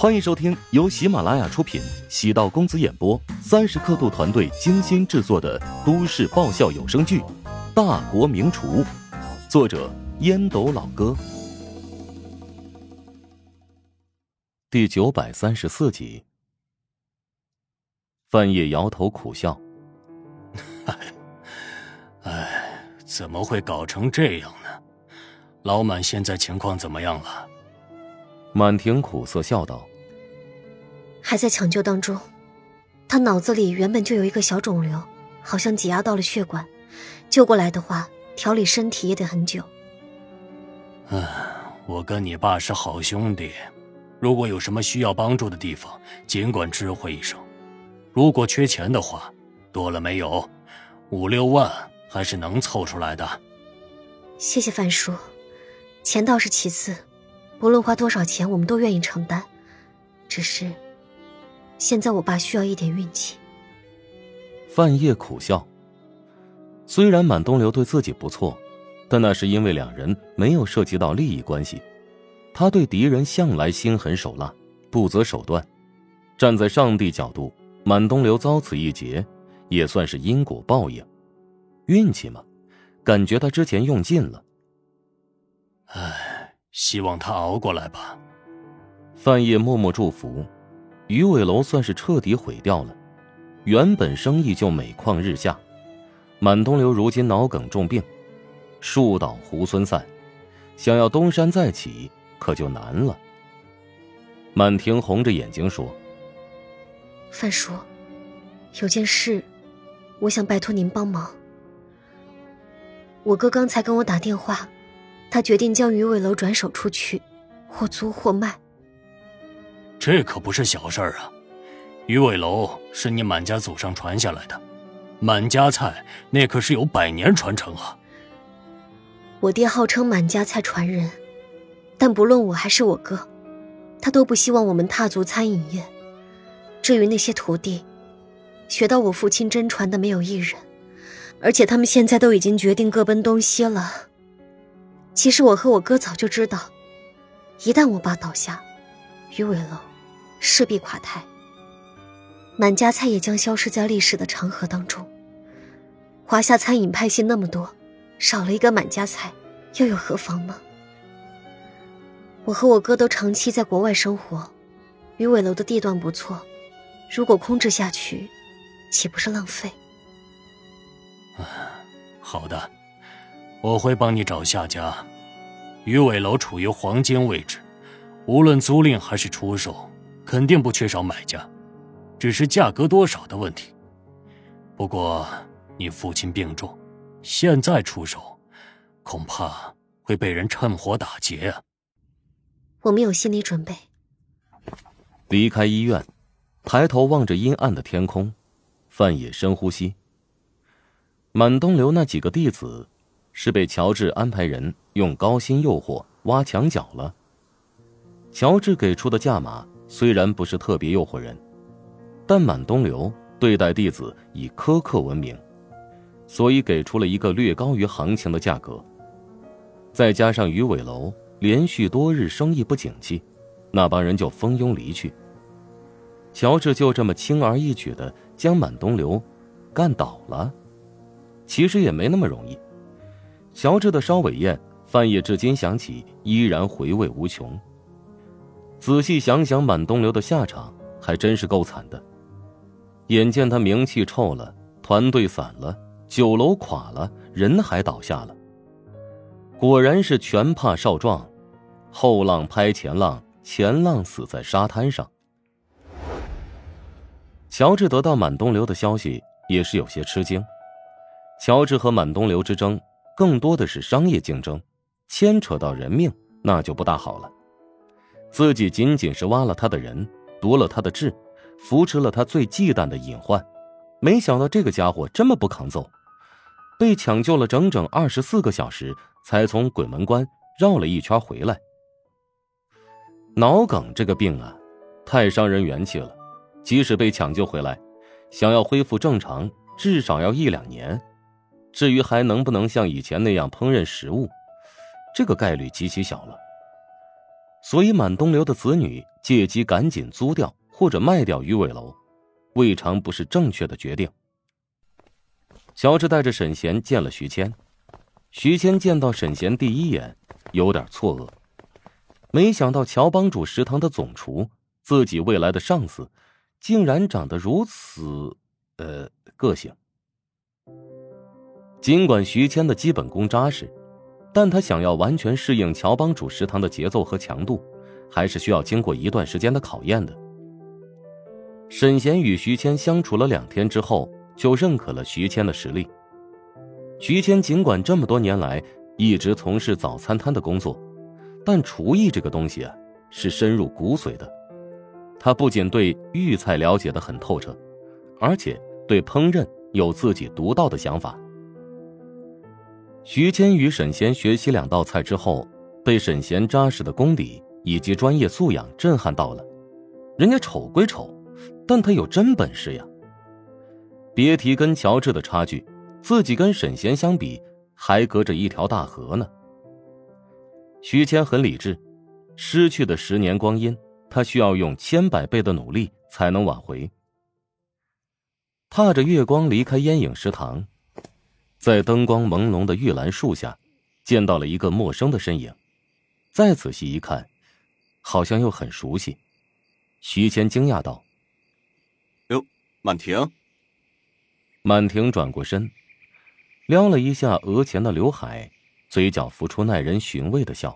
欢迎收听由喜马拉雅出品、喜道公子演播、三十刻度团队精心制作的都市爆笑有声剧《大国名厨》，作者烟斗老哥，第九百三十四集。范晔摇头苦笑：“ 哎，怎么会搞成这样呢？老满现在情况怎么样了？”满庭苦涩笑道：“还在抢救当中，他脑子里原本就有一个小肿瘤，好像挤压到了血管，救过来的话，调理身体也得很久。”“嗯，我跟你爸是好兄弟，如果有什么需要帮助的地方，尽管知会一声。如果缺钱的话，多了没有，五六万还是能凑出来的。”“谢谢范叔，钱倒是其次。”不论花多少钱，我们都愿意承担。只是，现在我爸需要一点运气。范晔苦笑。虽然满东流对自己不错，但那是因为两人没有涉及到利益关系。他对敌人向来心狠手辣，不择手段。站在上帝角度，满东流遭此一劫，也算是因果报应。运气嘛，感觉他之前用尽了。唉。希望他熬过来吧。范晔默默祝福，鱼尾楼算是彻底毁掉了，原本生意就每况日下。满东流如今脑梗重病，树倒猢狲散，想要东山再起可就难了。满庭红着眼睛说：“范叔，有件事，我想拜托您帮忙。我哥刚才跟我打电话。”他决定将鱼尾楼转手出去，或租或卖。这可不是小事儿啊！鱼尾楼是你满家祖上传下来的，满家菜那可是有百年传承啊。我爹号称满家菜传人，但不论我还是我哥，他都不希望我们踏足餐饮业。至于那些徒弟，学到我父亲真传的没有一人，而且他们现在都已经决定各奔东西了。其实我和我哥早就知道，一旦我爸倒下，鱼尾楼势必垮台，满家菜也将消失在历史的长河当中。华夏餐饮派系那么多，少了一个满家菜，又有何妨呢？我和我哥都长期在国外生活，鱼尾楼的地段不错，如果空置下去，岂不是浪费？啊，好的。我会帮你找下家。鱼尾楼处于黄金位置，无论租赁还是出售，肯定不缺少买家，只是价格多少的问题。不过你父亲病重，现在出手，恐怕会被人趁火打劫啊。我们有心理准备。离开医院，抬头望着阴暗的天空，范野深呼吸。满东流那几个弟子。是被乔治安排人用高薪诱惑挖墙脚了。乔治给出的价码虽然不是特别诱惑人，但满东流对待弟子以苛刻闻名，所以给出了一个略高于行情的价格。再加上鱼尾楼连续多日生意不景气，那帮人就蜂拥离去。乔治就这么轻而易举的将满东流干倒了，其实也没那么容易。乔治的烧尾宴，范晔至今想起依然回味无穷。仔细想想，满东流的下场还真是够惨的。眼见他名气臭了，团队散了，酒楼垮了，人还倒下了。果然是拳怕少壮，后浪拍前浪，前浪死在沙滩上。乔治得到满东流的消息，也是有些吃惊。乔治和满东流之争。更多的是商业竞争，牵扯到人命，那就不大好了。自己仅仅是挖了他的人，夺了他的志，扶持了他最忌惮的隐患，没想到这个家伙这么不抗揍，被抢救了整整二十四个小时，才从鬼门关绕了一圈回来。脑梗这个病啊，太伤人元气了，即使被抢救回来，想要恢复正常，至少要一两年。至于还能不能像以前那样烹饪食物，这个概率极其小了。所以满东流的子女借机赶紧租掉或者卖掉鱼尾楼，未尝不是正确的决定。乔治带着沈贤见了徐谦，徐谦见到沈贤第一眼有点错愕，没想到乔帮主食堂的总厨，自己未来的上司，竟然长得如此，呃，个性。尽管徐谦的基本功扎实。但他想要完全适应乔帮主食堂的节奏和强度，还是需要经过一段时间的考验的。沈贤与徐谦相处了两天之后，就认可了徐谦的实力。徐谦尽管这么多年来一直从事早餐摊的工作，但厨艺这个东西啊，是深入骨髓的。他不仅对豫菜了解的很透彻，而且对烹饪有自己独到的想法。徐谦与沈贤学习两道菜之后，被沈贤扎实的功底以及专业素养震撼到了。人家丑归丑，但他有真本事呀。别提跟乔治的差距，自己跟沈贤相比，还隔着一条大河呢。徐谦很理智，失去的十年光阴，他需要用千百倍的努力才能挽回。踏着月光离开烟影食堂。在灯光朦胧的玉兰树下，见到了一个陌生的身影。再仔细一看，好像又很熟悉。徐谦惊讶道：“哟，满婷。”满婷转过身，撩了一下额前的刘海，嘴角浮出耐人寻味的笑。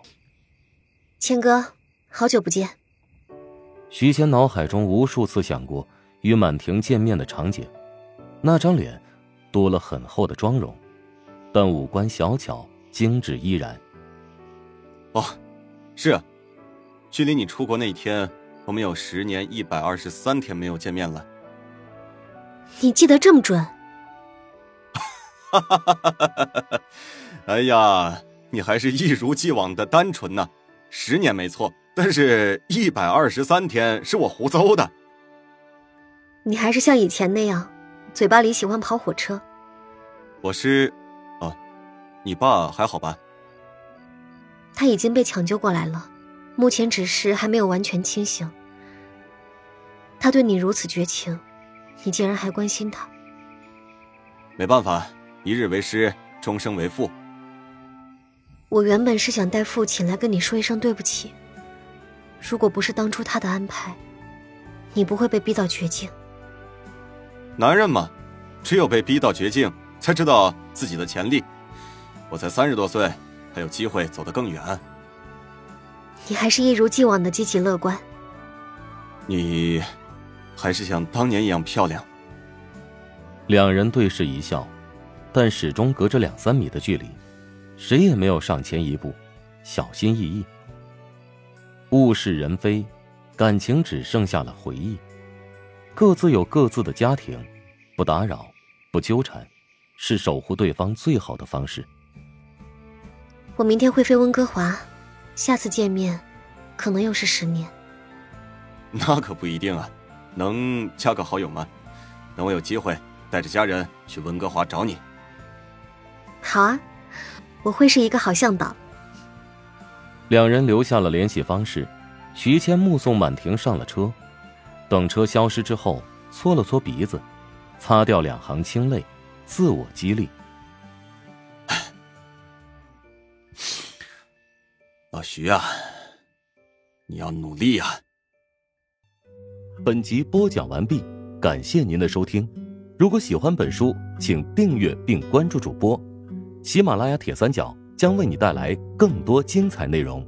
“谦哥，好久不见。”徐谦脑海中无数次想过与满婷见面的场景，那张脸。多了很厚的妆容，但五官小巧精致依然。哦，是啊，距离你出国那一天，我们有十年一百二十三天没有见面了。你记得这么准？哈哈哈哈哈哈！哎呀，你还是一如既往的单纯呢。十年没错，但是一百二十三天是我胡诌的。你还是像以前那样。嘴巴里喜欢跑火车。我是，哦，你爸还好吧？他已经被抢救过来了，目前只是还没有完全清醒。他对你如此绝情，你竟然还关心他？没办法，一日为师，终生为父。我原本是想带父亲来跟你说一声对不起。如果不是当初他的安排，你不会被逼到绝境。男人嘛，只有被逼到绝境，才知道自己的潜力。我才三十多岁，还有机会走得更远。你还是一如既往的积极乐观。你，还是像当年一样漂亮。两人对视一笑，但始终隔着两三米的距离，谁也没有上前一步，小心翼翼。物是人非，感情只剩下了回忆。各自有各自的家庭，不打扰，不纠缠，是守护对方最好的方式。我明天会飞温哥华，下次见面，可能又是十年。那可不一定啊，能加个好友吗？等我有机会带着家人去温哥华找你。好啊，我会是一个好向导。两人留下了联系方式，徐谦目送满婷上了车。等车消失之后，搓了搓鼻子，擦掉两行清泪，自我激励：“老徐啊，你要努力啊！”本集播讲完毕，感谢您的收听。如果喜欢本书，请订阅并关注主播。喜马拉雅铁三角将为你带来更多精彩内容。